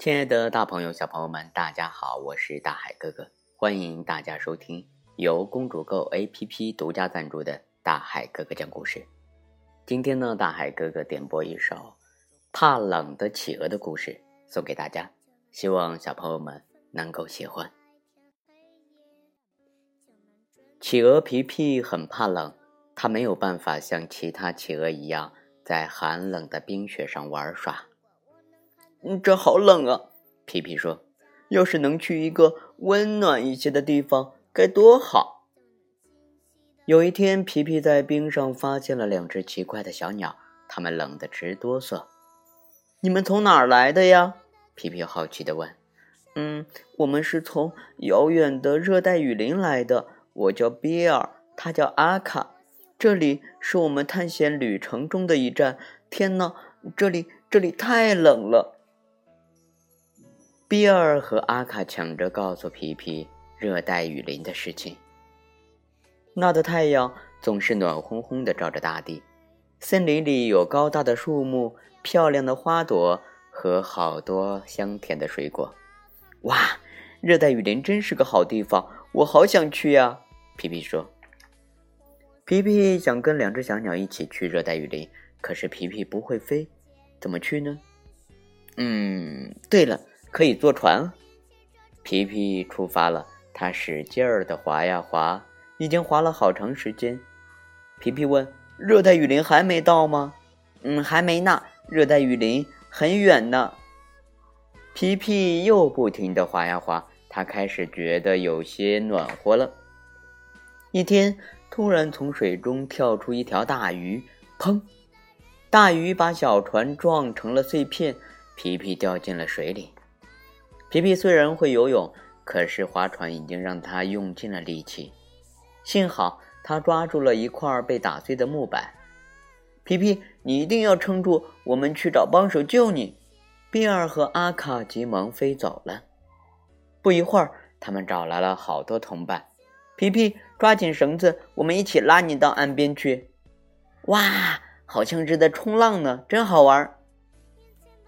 亲爱的大朋友、小朋友们，大家好，我是大海哥哥，欢迎大家收听由公主购 APP 独家赞助的大海哥哥讲故事。今天呢，大海哥哥点播一首怕冷的企鹅的故事送给大家，希望小朋友们能够喜欢。企鹅皮皮很怕冷，它没有办法像其他企鹅一样在寒冷的冰雪上玩耍。嗯，这好冷啊！皮皮说：“要是能去一个温暖一些的地方，该多好。”有一天，皮皮在冰上发现了两只奇怪的小鸟，它们冷得直哆嗦。“你们从哪儿来的呀？”皮皮好奇地问。“嗯，我们是从遥远的热带雨林来的。我叫比尔，他叫阿卡。这里是我们探险旅程中的一站。天哪，这里这里太冷了！”比尔和阿卡抢着告诉皮皮热带雨林的事情。那的太阳总是暖烘烘的照着大地，森林里有高大的树木、漂亮的花朵和好多香甜的水果。哇，热带雨林真是个好地方，我好想去呀！皮皮说。皮皮想跟两只小鸟一起去热带雨林，可是皮皮不会飞，怎么去呢？嗯，对了。可以坐船，皮皮出发了。他使劲儿的划呀划，已经划了好长时间。皮皮问：“热带雨林还没到吗？”“嗯，还没呢。热带雨林很远呢。”皮皮又不停的划呀划，他开始觉得有些暖和了。一天，突然从水中跳出一条大鱼，砰！大鱼把小船撞成了碎片，皮皮掉进了水里。皮皮虽然会游泳，可是划船已经让他用尽了力气。幸好他抓住了一块被打碎的木板。皮皮，你一定要撑住，我们去找帮手救你。比尔和阿卡急忙飞走了。不一会儿，他们找来了好多同伴。皮皮，抓紧绳子，我们一起拉你到岸边去。哇，好像是在冲浪呢，真好玩。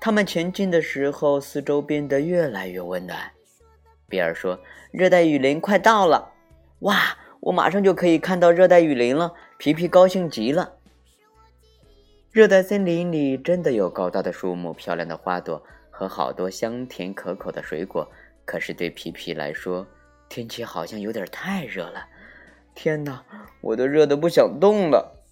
他们前进的时候，四周变得越来越温暖。比尔说：“热带雨林快到了！”哇，我马上就可以看到热带雨林了。皮皮高兴极了。热带森林里真的有高大的树木、漂亮的花朵和好多香甜可口的水果。可是对皮皮来说，天气好像有点太热了。天哪，我都热得不想动了。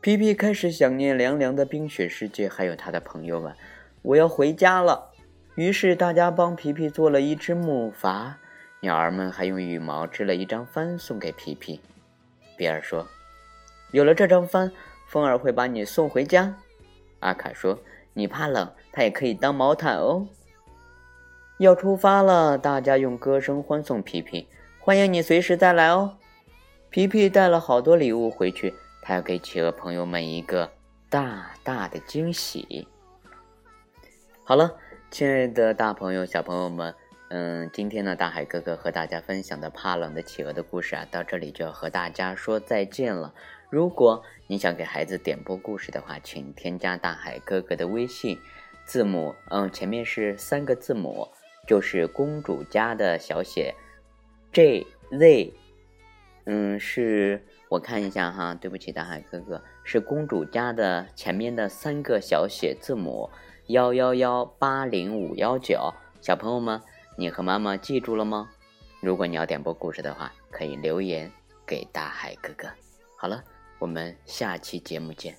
皮皮开始想念凉凉的冰雪世界，还有他的朋友们。我要回家了。于是大家帮皮皮做了一只木筏，鸟儿们还用羽毛织了一张帆送给皮皮。比尔说：“有了这张帆，风儿会把你送回家。”阿卡说：“你怕冷，它也可以当毛毯哦。”要出发了，大家用歌声欢送皮皮，欢迎你随时再来哦。皮皮带了好多礼物回去，他要给企鹅朋友们一个大大的惊喜。好了，亲爱的大朋友、小朋友们，嗯，今天呢，大海哥哥和大家分享的怕冷的企鹅的故事啊，到这里就要和大家说再见了。如果你想给孩子点播故事的话，请添加大海哥哥的微信，字母嗯前面是三个字母，就是公主家的小写 J Z，嗯，是我看一下哈，对不起，大海哥哥，是公主家的前面的三个小写字母。幺幺幺八零五幺九，小朋友们，你和妈妈记住了吗？如果你要点播故事的话，可以留言给大海哥哥。好了，我们下期节目见。